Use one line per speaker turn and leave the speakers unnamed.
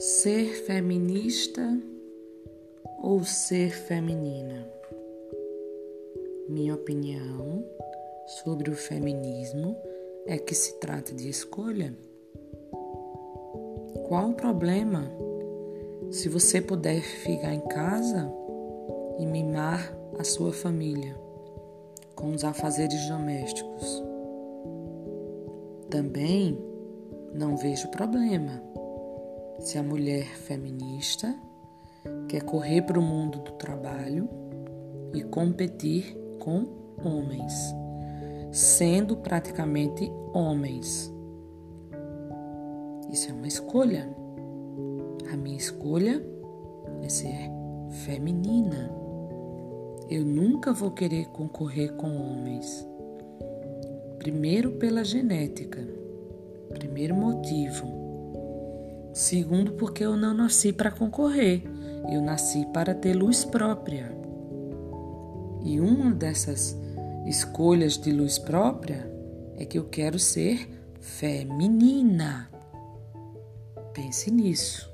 Ser feminista ou ser feminina? Minha opinião sobre o feminismo é que se trata de escolha. Qual o problema se você puder ficar em casa e mimar a sua família com os afazeres domésticos? Também não vejo problema se a mulher feminista quer correr para o mundo do trabalho e competir com homens, sendo praticamente homens. Isso é uma escolha. A minha escolha é ser feminina. Eu nunca vou querer concorrer com homens. Primeiro, pela genética. Primeiro motivo Segundo, porque eu não nasci para concorrer, eu nasci para ter luz própria. E uma dessas escolhas de luz própria é que eu quero ser feminina. Pense nisso.